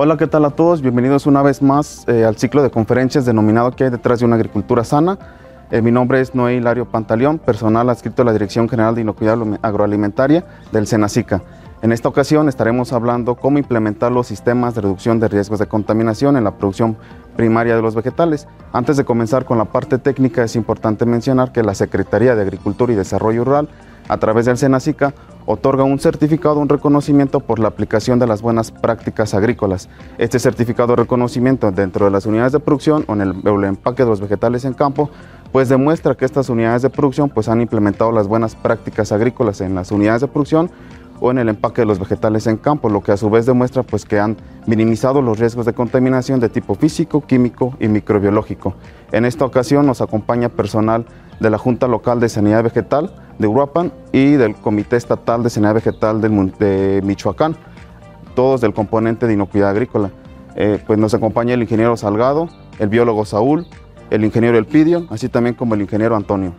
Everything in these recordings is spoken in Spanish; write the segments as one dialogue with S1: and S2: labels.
S1: Hola, ¿qué tal a todos? Bienvenidos una vez más eh, al ciclo de conferencias denominado ¿Qué hay detrás de una agricultura sana? Eh, mi nombre es Noé Hilario Pantaleón, personal adscrito a la Dirección General de Inocuidad Agroalimentaria del SENACICA. En esta ocasión estaremos hablando cómo implementar los sistemas de reducción de riesgos de contaminación en la producción primaria de los vegetales. Antes de comenzar con la parte técnica es importante mencionar que la Secretaría de Agricultura y Desarrollo Rural a través del SENACICA otorga un certificado, un reconocimiento por la aplicación de las buenas prácticas agrícolas. Este certificado de reconocimiento dentro de las unidades de producción o en el, el empaque de los vegetales en campo pues demuestra que estas unidades de producción pues han implementado las buenas prácticas agrícolas en las unidades de producción o en el empaque de los vegetales en campo, lo que a su vez demuestra pues que han minimizado los riesgos de contaminación de tipo físico, químico y microbiológico. En esta ocasión nos acompaña personal de la Junta Local de Sanidad Vegetal de Uruapan y del Comité Estatal de Sanidad Vegetal de Michoacán, todos del componente de inocuidad agrícola. Eh, pues nos acompaña el ingeniero Salgado, el biólogo Saúl, el ingeniero Elpidio, así también como el ingeniero Antonio.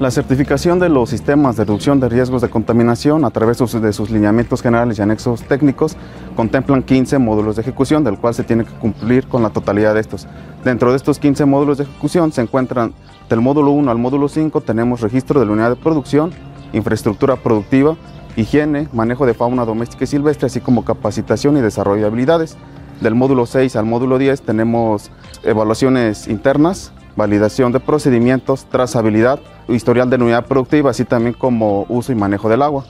S1: La certificación de los sistemas de reducción de riesgos de contaminación a través de sus lineamientos generales y anexos técnicos contemplan 15 módulos de ejecución, del cual se tiene que cumplir con la totalidad de estos. Dentro de estos 15 módulos de ejecución se encuentran del módulo 1 al módulo 5 tenemos registro de la unidad de producción, infraestructura productiva, higiene, manejo de fauna doméstica y silvestre, así como capacitación y desarrollo de habilidades. Del módulo 6 al módulo 10 tenemos evaluaciones internas, validación de procedimientos, trazabilidad, historial de unidad productiva, así también como uso y manejo del agua.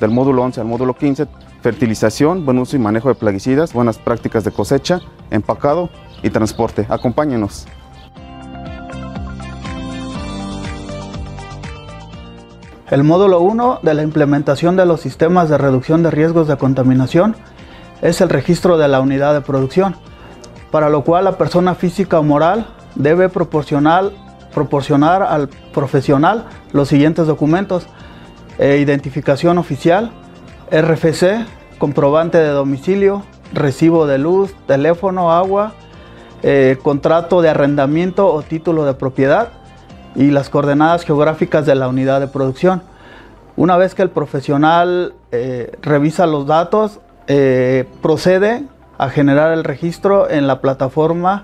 S1: Del módulo 11 al módulo 15, fertilización, buen uso y manejo de plaguicidas, buenas prácticas de cosecha, empacado y transporte. Acompáñenos.
S2: El módulo 1 de la implementación de los sistemas de reducción de riesgos de contaminación es el registro de la unidad de producción, para lo cual la persona física o moral debe proporcionar, al profesional los siguientes documentos. Eh, identificación oficial, RFC, comprobante de domicilio, recibo de luz, teléfono, agua, eh, contrato de arrendamiento o título de propiedad, y las coordenadas geográficas de la unidad de producción. Una vez que el profesional eh, revisa los datos, procede a generar el registro en la plataforma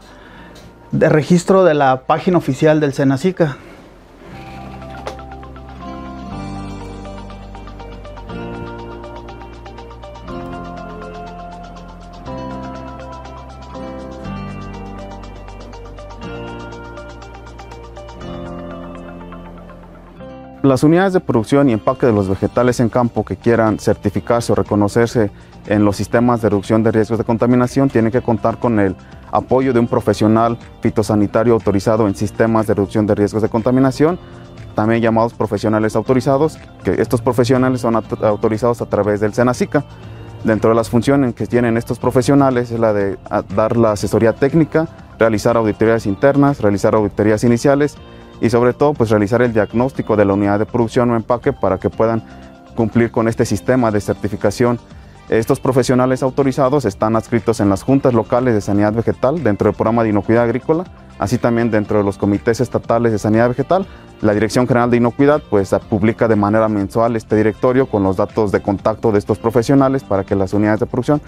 S2: de registro de la página oficial del Senacica.
S1: Las unidades de producción y empaque de los vegetales en campo que quieran certificarse o reconocerse en los sistemas de reducción de riesgos de contaminación tienen que contar con el apoyo de un profesional fitosanitario autorizado en sistemas de reducción de riesgos de contaminación, también llamados profesionales autorizados, que estos profesionales son autorizados a través del SENACICA. Dentro de las funciones que tienen estos profesionales es la de dar la asesoría técnica, realizar auditorías internas, realizar auditorías iniciales y sobre todo pues realizar el diagnóstico de la unidad de producción o empaque para que puedan cumplir con este sistema de certificación. Estos profesionales autorizados están adscritos en las juntas locales de sanidad vegetal dentro del programa de inocuidad agrícola, así también dentro de los comités estatales de sanidad vegetal. La Dirección General de Inocuidad pues publica de manera mensual este directorio con los datos de contacto de estos profesionales para que las unidades de producción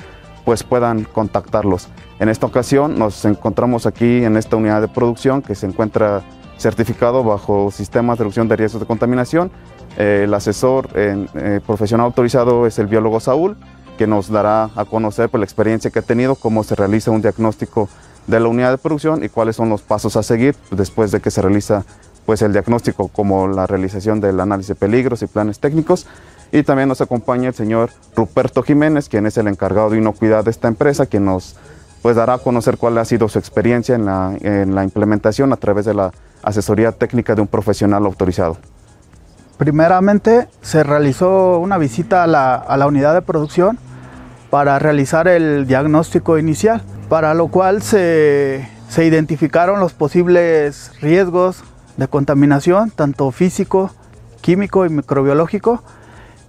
S1: pues puedan contactarlos. En esta ocasión nos encontramos aquí en esta unidad de producción que se encuentra certificado bajo sistemas de reducción de riesgos de contaminación. El asesor eh, profesional autorizado es el biólogo Saúl, que nos dará a conocer por pues, la experiencia que ha tenido, cómo se realiza un diagnóstico de la unidad de producción y cuáles son los pasos a seguir después de que se realiza pues, el diagnóstico, como la realización del análisis de peligros y planes técnicos. Y también nos acompaña el señor Ruperto Jiménez, quien es el encargado de inocuidad de esta empresa, quien nos pues, dará a conocer cuál ha sido su experiencia en la, en la implementación a través de la asesoría técnica de un profesional autorizado?
S2: Primeramente se realizó una visita a la, unidad de producción para realizar el diagnóstico inicial, para lo cual se, se identificaron los posibles riesgos de contaminación, tanto físico, químico y microbiológico,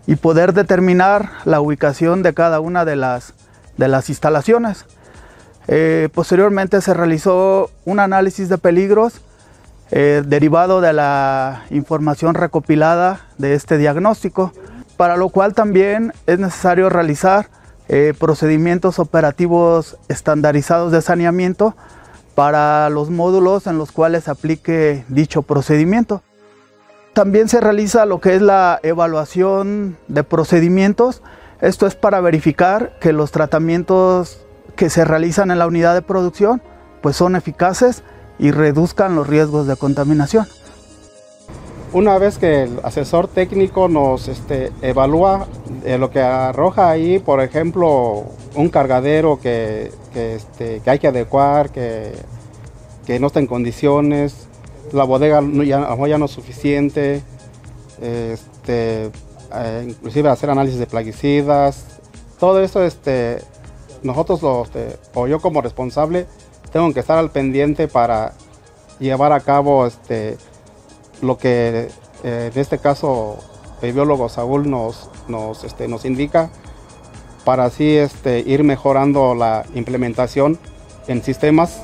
S2: y poder determinar la ubicación de cada una de las, de las instalaciones. Eh, posteriormente se realizó un análisis de peligros eh, derivado de la información recopilada de este diagnóstico, para lo cual también es necesario realizar eh, procedimientos operativos estandarizados de saneamiento para los módulos en los cuales se aplique dicho procedimiento. También se realiza lo que es la evaluación de procedimientos. Esto es para verificar que los tratamientos que se realizan en la unidad de producción pues son eficaces y reduzcan los riesgos de contaminación.
S3: Una vez que el asesor técnico nos este, evalúa eh, lo que arroja ahí, por ejemplo, un cargadero que, este, hay que adecuar, que, no está en condiciones, la bodega ya, ya no es suficiente, este, eh, inclusive hacer análisis de plaguicidas, todo eso este, nosotros o yo como responsable tengo que estar al pendiente para llevar a cabo este, lo que eh, en este caso el biólogo Saúl nos, nos, este, nos indica para así este, ir mejorando la implementación en sistemas.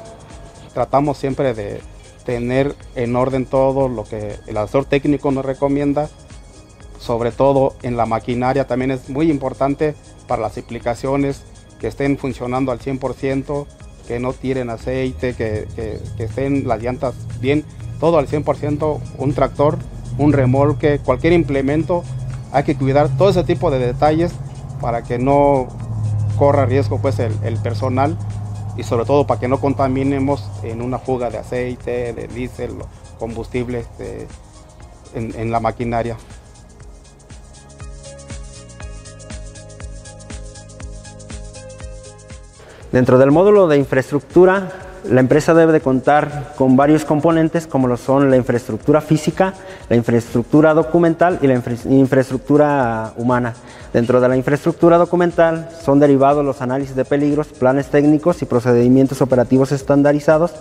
S3: Tratamos siempre de tener en orden todo lo que el asesor técnico nos recomienda, sobre todo en la maquinaria también es muy importante para las aplicaciones que estén funcionando al 100%, que no tiren aceite, que, que estén las llantas bien todo al 100%, un tractor, un remolque, cualquier implemento, hay que cuidar todo ese tipo de detalles para que no corra riesgo pues el, personal y sobre todo para que no contaminemos en una fuga de aceite, de diésel, combustible este, en, en la maquinaria.
S4: Dentro del módulo de infraestructura la empresa debe de contar con varios componentes como lo son la infraestructura física, la infraestructura documental y la infraestructura humana. Dentro de la infraestructura documental son derivados los análisis de peligros, planes técnicos y procedimientos operativos estandarizados.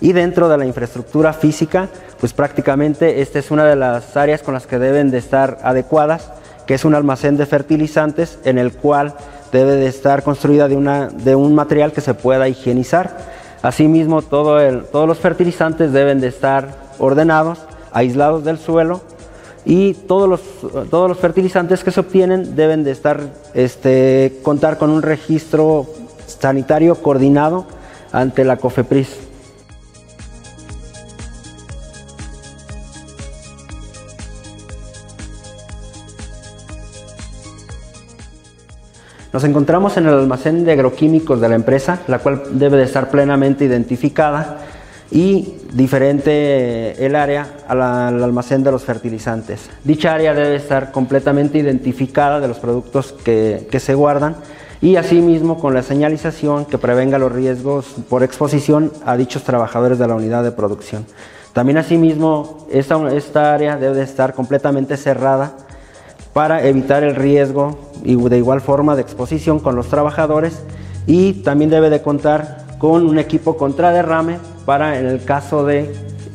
S4: Y dentro de la infraestructura física, pues prácticamente esta es una de las áreas con las que deben de estar adecuadas, que es un almacén de fertilizantes en el cual debe de estar construida de, una, de un material que se pueda higienizar Asimismo, todos los fertilizantes deben de estar ordenados, aislados del suelo y todos los, fertilizantes que se obtienen deben de estar, este, contar con un registro sanitario coordinado ante la COFEPRIS. Nos encontramos en el almacén de agroquímicos de la empresa, la cual debe de estar plenamente identificada y diferente el área al, almacén de los fertilizantes. Dicha área debe estar completamente identificada de los productos que, se guardan y asimismo con la señalización que prevenga los riesgos por exposición a dichos trabajadores de la unidad de producción. También asimismo esta, área debe de estar completamente cerrada para evitar el riesgo y de igual forma de exposición con los trabajadores y también debe de contar con un equipo contra derrame para en el caso de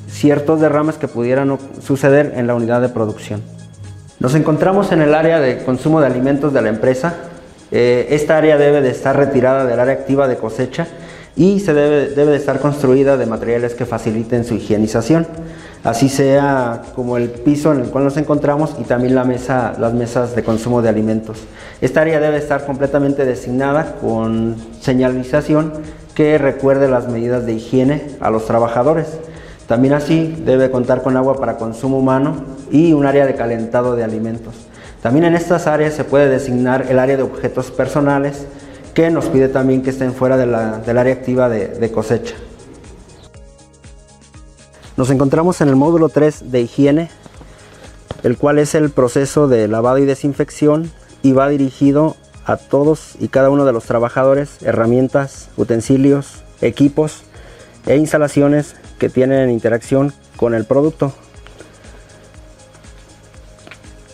S4: ciertos derrames que pudieran suceder en la unidad de producción. Nos encontramos en el área de consumo de alimentos de la empresa. Eh, esta área debe de estar retirada del área activa de cosecha y se debe, debe de estar construida de materiales que faciliten su higienización así sea como el piso en el cual nos encontramos y también la mesa, las mesas de consumo de alimentos. Esta área debe estar completamente designada con señalización que recuerde las medidas de higiene a los trabajadores. También así debe contar con agua para consumo humano y un área de calentado de alimentos. También en estas áreas se puede designar el área de objetos personales que nos pide también que estén fuera del área activa de cosecha. Nos encontramos en el módulo 3 de higiene, el cual es el proceso de lavado y desinfección y va dirigido a todos y cada uno de los trabajadores, herramientas, utensilios, equipos e instalaciones que tienen interacción con el producto.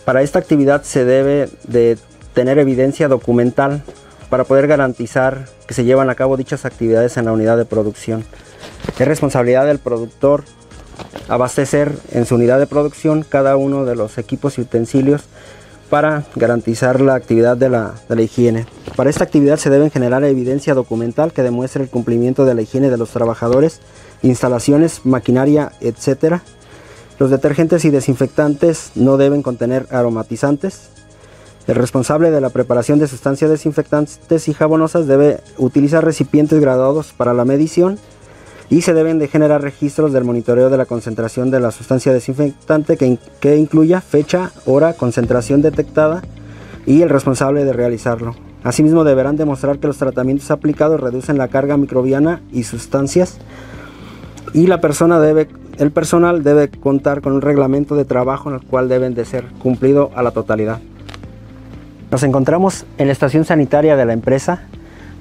S4: Para esta actividad se debe de tener evidencia documental para poder garantizar que se llevan a cabo dichas actividades en la unidad de producción. Es responsabilidad del productor abastecer en su unidad de producción cada uno de los equipos y utensilios para garantizar la actividad de la, higiene. Para esta actividad se debe generar evidencia documental que demuestre el cumplimiento de la higiene de los trabajadores instalaciones, maquinaria, etc. Los detergentes y desinfectantes no deben contener aromatizantes. El responsable de la preparación de sustancias desinfectantes y jabonosas debe utilizar recipientes graduados para la medición y se deben de generar registros del monitoreo de la concentración de la sustancia desinfectante que, que incluya fecha, hora, concentración detectada y el responsable de realizarlo. Asimismo deberán demostrar que los tratamientos aplicados reducen la carga microbiana y sustancias y la persona debe, el personal debe contar con un reglamento de trabajo en el cual deben de ser cumplido a la totalidad. Nos encontramos en la estación sanitaria de la empresa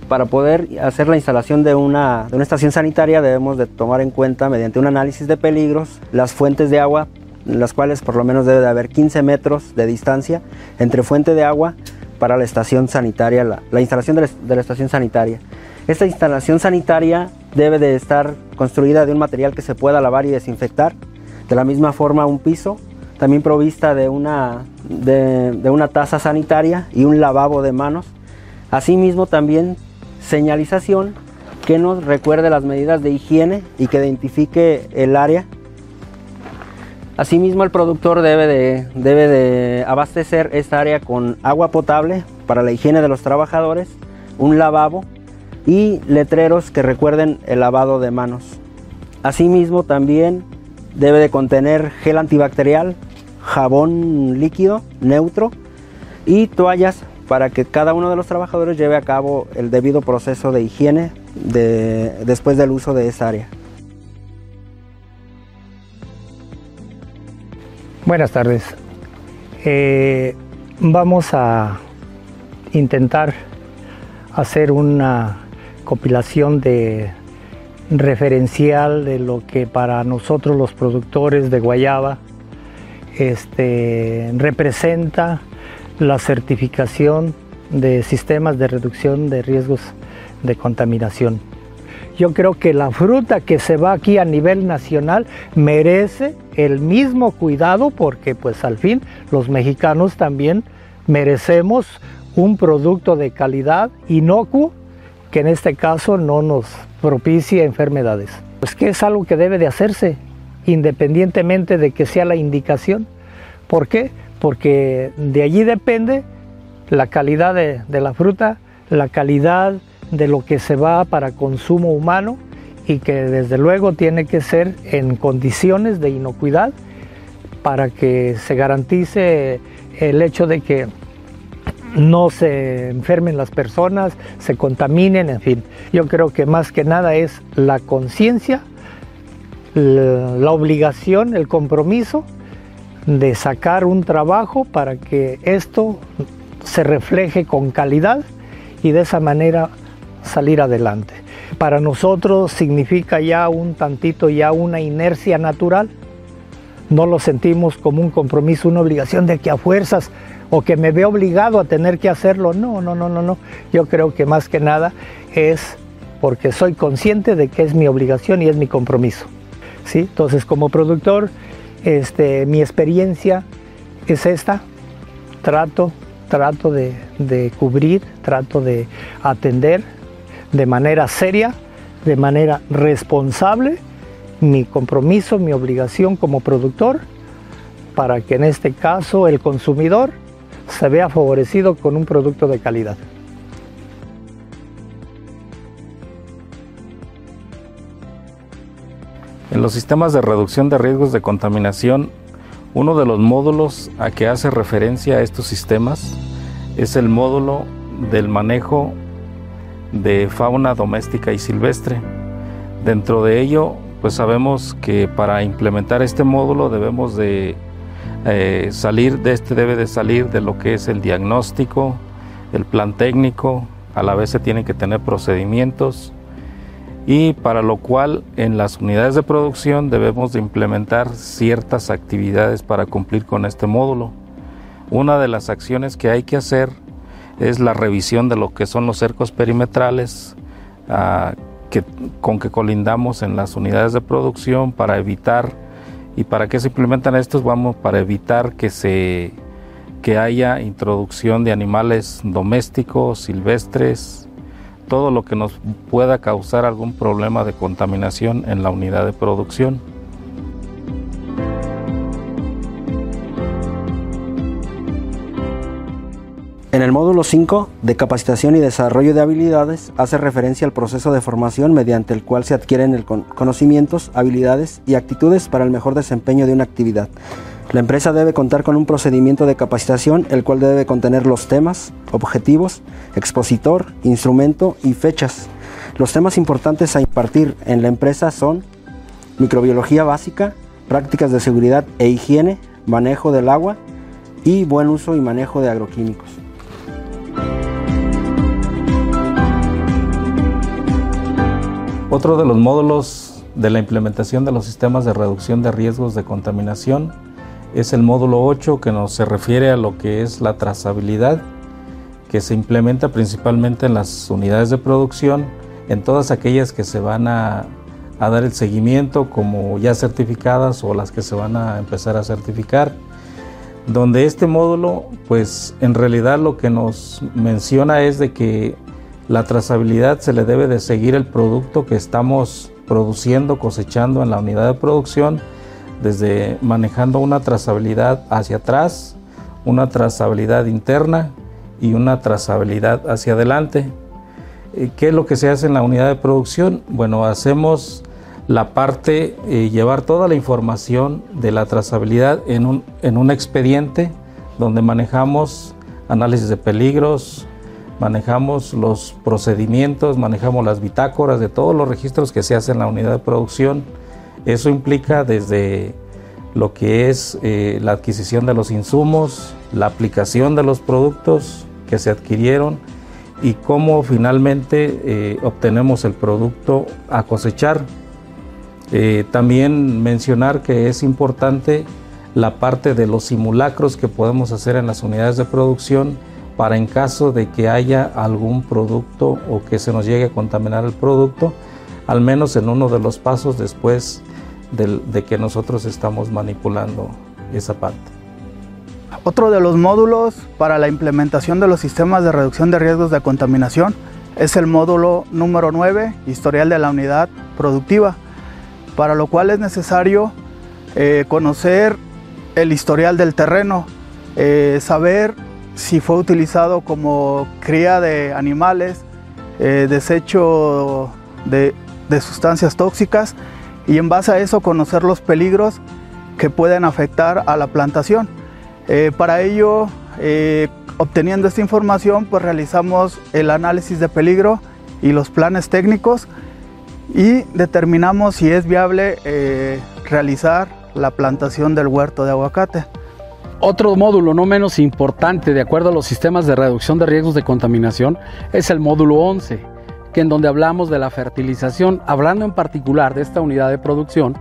S4: para poder hacer la instalación de una, estación sanitaria debemos de tomar en cuenta mediante un análisis de peligros las fuentes de agua, las cuales por lo menos debe de haber 15 metros de distancia entre fuente de agua para la estación sanitaria, la, instalación de la, estación sanitaria. Esta instalación sanitaria debe de estar construida de un material que se pueda lavar y desinfectar. De la misma forma un piso, también provista de una, de, una taza sanitaria y un lavabo de manos. Asimismo también señalización que nos recuerde las medidas de higiene y que identifique el área. Asimismo, el productor debe de, debe de abastecer esta área con agua potable para la higiene de los trabajadores, un lavabo y letreros que recuerden el lavado de manos. Asimismo, también debe de contener gel antibacterial, jabón líquido neutro y toallas para que cada uno de los trabajadores lleve a cabo el debido proceso de higiene después del uso de esa área.
S5: Buenas tardes. Eh, vamos a intentar hacer una compilación de referencial de lo que para nosotros los productores de guayaba este, representa la certificación de sistemas de reducción de riesgos de contaminación. Yo creo que la fruta que se va aquí a nivel nacional merece el mismo cuidado porque pues al fin los mexicanos también merecemos un producto de calidad inocuo que en este caso no nos propicie enfermedades. Pues que es algo que debe de hacerse independientemente de que sea la indicación. ¿Por qué? porque de allí depende la calidad de, la fruta, la calidad de lo que se va para consumo humano y que desde luego tiene que ser en condiciones de inocuidad para que se garantice el hecho de que no se enfermen las personas, se contaminen, en fin. Yo creo que más que nada es la conciencia, la obligación, el compromiso de sacar un trabajo para que esto se refleje con calidad y de esa manera salir adelante. Para nosotros significa ya un tantito, ya una inercia natural. No lo sentimos como un compromiso, una obligación de que a fuerzas o que me veo obligado a tener que hacerlo. No, no, no, no, no. Yo creo que más que nada es porque soy consciente de que es mi obligación y es mi compromiso. Entonces, como productor, este, mi experiencia es esta, trato, trato de cubrir, trato de atender de manera seria, de manera responsable mi compromiso, mi obligación como productor, para que en este caso el consumidor se vea favorecido con un producto de calidad.
S6: Los sistemas de reducción de riesgos de contaminación, uno de los módulos a que hace referencia a estos sistemas es el módulo del manejo de fauna doméstica y silvestre. Dentro de ello, pues sabemos que para implementar este módulo debemos de eh, salir de este debe de salir de lo que es el diagnóstico, el plan técnico, a la vez se tienen que tener procedimientos y para lo cual en las unidades de producción debemos de implementar ciertas actividades para cumplir con este módulo. Una de las acciones que hay que hacer es la revisión de lo que son los cercos perimetrales ah, con que colindamos en las unidades de producción para evitar y para qué se implementan estos vamos para evitar que se que haya introducción de animales domésticos silvestres todo lo que nos pueda causar algún problema de contaminación en la unidad de producción.
S4: En el módulo 5 de capacitación y desarrollo de habilidades hace referencia al proceso de formación mediante el cual se adquieren conocimientos, habilidades y actitudes para el mejor desempeño de una actividad. La empresa debe contar con un procedimiento de capacitación el cual debe contener los temas, objetivos, expositor, instrumento y fechas. Los temas importantes a impartir en la empresa son microbiología básica, prácticas de seguridad e higiene, manejo del agua y buen uso y manejo de agroquímicos.
S6: Otro de los módulos de la implementación de los sistemas de reducción de riesgos de contaminación es el módulo 8 que nos se refiere a lo que es la trazabilidad que se implementa principalmente en las unidades de producción, en todas aquellas que se van a, a dar el seguimiento como ya certificadas o las que se van a empezar a certificar donde este módulo pues en realidad lo que nos menciona es de que la trazabilidad se le debe de seguir el producto que estamos produciendo, cosechando en la unidad de producción, desde manejando una trazabilidad hacia atrás, una trazabilidad interna y una trazabilidad hacia adelante. Eh, ¿Qué es lo que se hace en la unidad de producción? Bueno, hacemos la parte, eh, llevar toda la información de la trazabilidad en un, en un expediente donde manejamos análisis de peligros, manejamos los procedimientos, manejamos las bitácoras de todos los registros que se hacen en la unidad de producción. Eso implica desde lo que es eh, la adquisición de los insumos, la aplicación de los productos que se adquirieron y cómo finalmente eh, obtenemos el producto a cosechar. Eh, también mencionar que es importante la parte de los simulacros que podemos hacer en las unidades de producción para en caso de que haya algún producto o que se nos llegue a contaminar el producto, al menos en uno de los pasos después de, que nosotros estamos manipulando esa parte.
S2: Otro de los módulos para la implementación de los sistemas de reducción de riesgos de contaminación es el módulo número 9, historial de la unidad productiva, para lo cual es necesario eh, conocer el historial del terreno, eh, saber si fue utilizado como cría de animales, eh, desecho de, sustancias tóxicas y en base a eso conocer los peligros que pueden afectar a la plantación. Eh, para ello, eh, obteniendo esta información, pues realizamos el análisis de peligro y los planes técnicos y determinamos si es viable realizar la plantación del huerto de aguacate.
S7: Otro módulo no menos importante de acuerdo a los sistemas de reducción de riesgos de contaminación es el módulo 11, que en donde hablamos de la fertilización, hablando en particular de esta unidad de producción,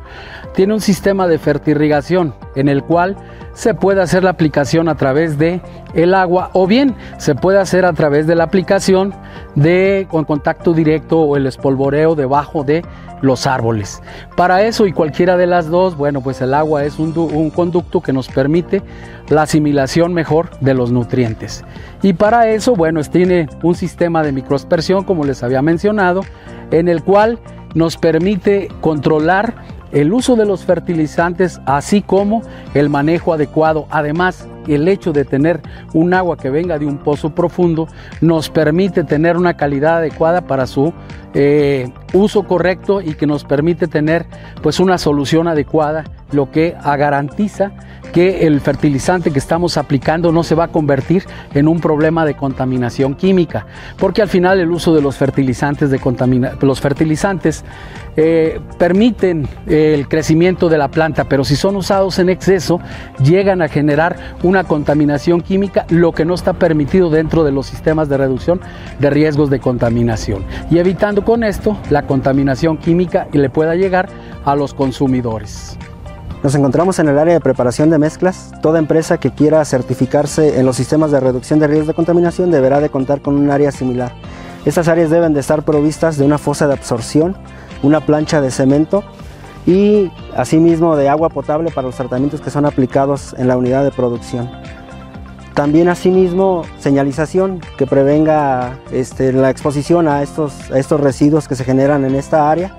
S7: tiene un sistema de fertirrigación en el cual se puede hacer la aplicación a través de el agua o bien se puede hacer a través de la aplicación de con contacto directo o el espolvoreo debajo de los árboles. Para eso y cualquiera de las dos, bueno, pues el agua es un, un, conducto que nos permite la asimilación mejor de los nutrientes. Y para eso, bueno, tiene un sistema de microaspersión, como les había mencionado, en el cual nos permite controlar el uso de los fertilizantes, así como el manejo adecuado. Además, el hecho de tener un agua que venga de un pozo profundo nos permite tener una calidad adecuada para su eh, uso correcto y que nos permite tener pues una solución adecuada, lo que garantiza que el fertilizante que estamos aplicando no se va a convertir en un problema de contaminación química, porque al final el uso de los fertilizantes, de los fertilizantes eh, permiten eh, el crecimiento de la planta, pero si son usados en exceso llegan a generar una contaminación química, lo que no está permitido dentro de los sistemas de reducción de riesgos de contaminación. Y evitando con esto la contaminación química y le pueda llegar a los consumidores.
S4: Nos encontramos en el área de preparación de mezclas. Toda empresa que quiera certificarse en los sistemas de reducción de riesgos de contaminación deberá de contar con un área similar. Estas áreas deben de estar provistas de una fosa de absorción, una plancha de cemento y asimismo de agua potable para los tratamientos que son aplicados en la unidad de producción. También asimismo señalización que prevenga este, la exposición a estos, a estos residuos que se generan en esta área.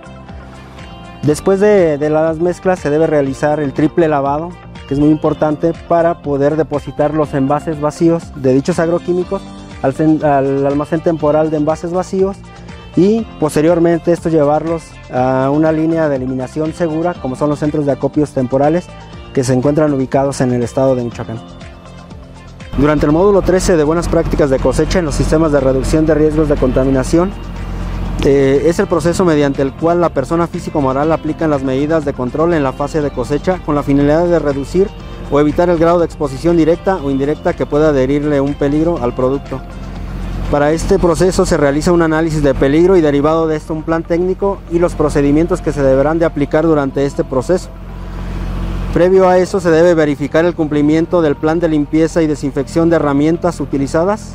S4: Después de, las mezclas se debe realizar el triple lavado, que es muy importante para poder depositar los envases vacíos de dichos agroquímicos al, al almacén temporal de envases vacíos y posteriormente esto llevarlos a una línea de eliminación segura como son los centros de acopios temporales que se encuentran ubicados en el estado de Michoacán. Durante el módulo 13 de buenas prácticas de cosecha en los sistemas de reducción de riesgos de contaminación, eh, es el proceso mediante el cual la persona física o moral aplica las medidas de control en la fase de cosecha con la finalidad de reducir o evitar el grado de exposición directa o indirecta que pueda adherirle un peligro al producto. Para este proceso se realiza un análisis de peligro y derivado de esto un plan técnico y los procedimientos que se deberán de aplicar durante este proceso. Previo a eso se debe verificar el cumplimiento del plan de limpieza y desinfección de herramientas utilizadas,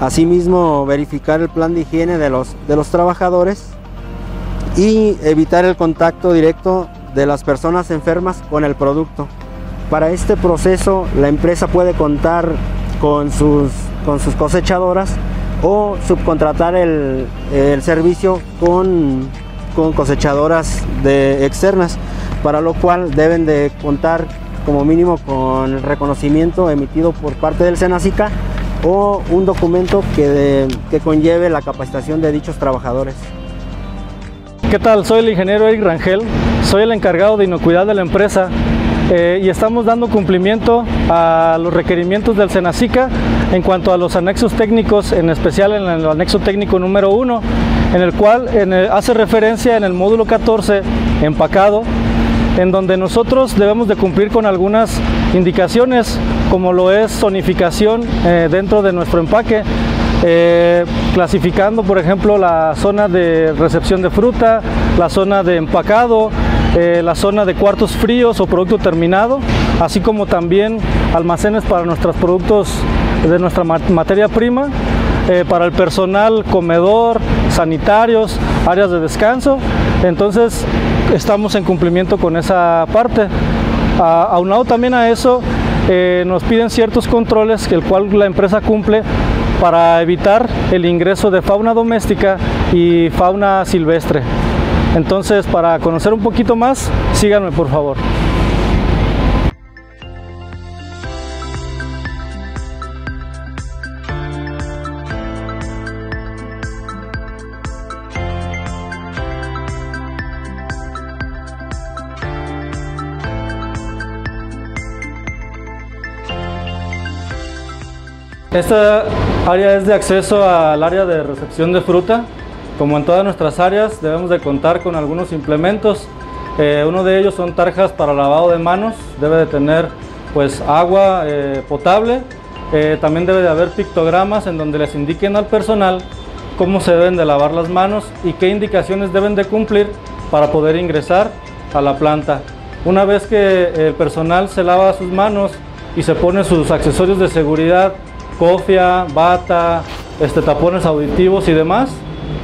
S4: asimismo verificar el plan de higiene de los, de los trabajadores y evitar el contacto directo de las personas enfermas con el producto. Para este proceso la empresa puede contar con sus, con sus cosechadoras o subcontratar el, el servicio con, con cosechadoras de externas, para lo cual deben de contar como mínimo con el reconocimiento emitido por parte del Senacica o un documento que, que conlleve la capacitación de dichos trabajadores.
S8: ¿Qué tal? Soy el ingeniero Eric Rangel, soy el encargado de inocuidad de la empresa eh, y estamos dando cumplimiento a los requerimientos del Senacica en cuanto a los anexos técnicos, en especial en el anexo técnico número 1, en el cual hace referencia en el módulo 14, empacado, en donde nosotros debemos de cumplir con algunas indicaciones, como lo es zonificación eh, dentro de nuestro empaque, eh, clasificando, por ejemplo, la zona de recepción de fruta, la zona de empacado, eh, la zona de cuartos fríos o producto terminado, así como también almacenes para nuestros productos de nuestra ma- materia prima, para el personal, comedor, sanitarios, áreas de descanso. Entonces, estamos en cumplimiento con esa parte. Aunado también a eso, eh, nos piden ciertos controles que el cual la empresa cumple para evitar el ingreso de fauna doméstica y fauna silvestre. Entonces, para conocer un poquito más, síganme por favor. Esta área es de acceso al área de recepción de fruta. Como en todas nuestras áreas, debemos de contar con algunos implementos. Eh, uno de ellos son tarjas para lavado de manos. Debe de tener pues agua eh, potable. Eh, también debe de haber pictogramas en donde les indiquen al personal cómo se deben de lavar las manos y qué indicaciones deben de cumplir para poder ingresar a la planta. Una vez que el personal se lava sus manos y se pone sus accesorios de seguridad, cofia, bata, este, tapones auditivos y demás,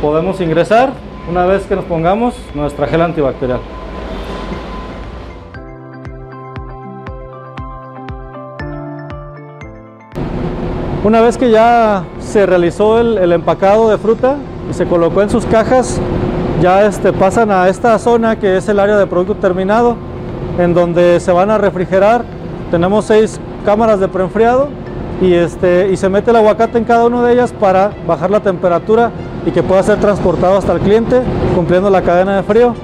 S8: podemos ingresar una vez que nos pongamos nuestra gel antibacterial. Una vez que ya se realizó el, empacado de fruta y se colocó en sus cajas, ya este, pasan a esta zona que es el área de producto terminado, en donde se van a refrigerar. Tenemos seis cámaras de preenfriado y, este, y se mete el aguacate en cada una de ellas para bajar la temperatura y que pueda ser transportado hasta el cliente cumpliendo la cadena de frío.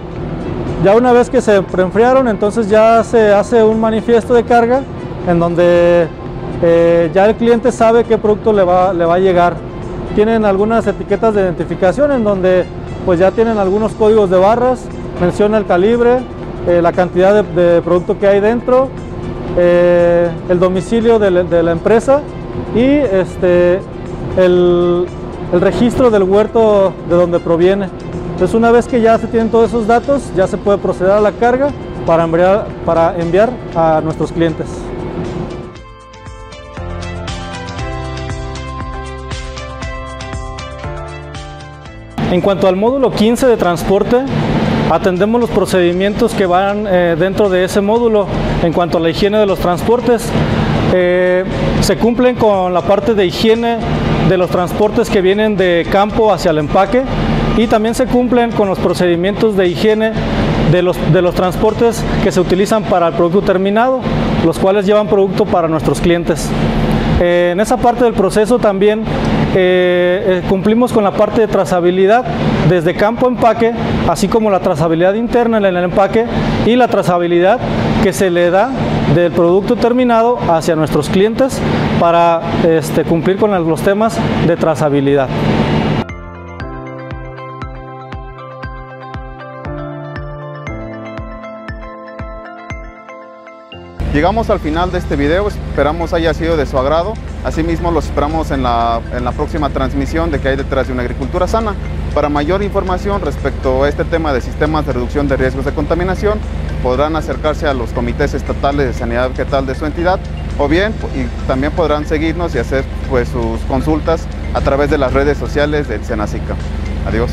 S8: Ya una vez que se preenfriaron, entonces ya se hace un manifiesto de carga en donde eh, ya el cliente sabe qué producto le va, le va a llegar. Tienen algunas etiquetas de identificación en donde pues ya tienen algunos códigos de barras, menciona el calibre, eh, la cantidad de, de producto que hay dentro, eh, el domicilio de la, empresa y este, el, el registro del huerto de donde proviene. Entonces una vez que ya se tienen todos esos datos, ya se puede proceder a la carga para enviar, para enviar a nuestros clientes. En cuanto al módulo 15 de transporte, atendemos los procedimientos que van eh, dentro de ese módulo en cuanto a la higiene de los transportes. Eh, Se cumplen con la parte de higiene de los transportes que vienen de campo hacia el empaque y también se cumplen con los procedimientos de higiene de los, de los transportes que se utilizan para el producto terminado, los cuales llevan producto para nuestros clientes. Eh, en esa parte del proceso también eh, eh, cumplimos con la parte de trazabilidad desde campo empaque, así como la trazabilidad interna en el empaque y la trazabilidad que se le da del producto terminado hacia nuestros clientes para este, cumplir con los temas de trazabilidad.
S1: Llegamos al final de este video, esperamos haya sido de su agrado. Asimismo, los esperamos en la, en la próxima transmisión de que hay detrás de una agricultura sana. Para mayor información respecto a este tema de sistemas de reducción de riesgos de contaminación, podrán acercarse a los comités estatales de sanidad vegetal de su entidad o bien y también podrán seguirnos y hacer pues, sus consultas a través de las redes sociales del Senacica. Adiós.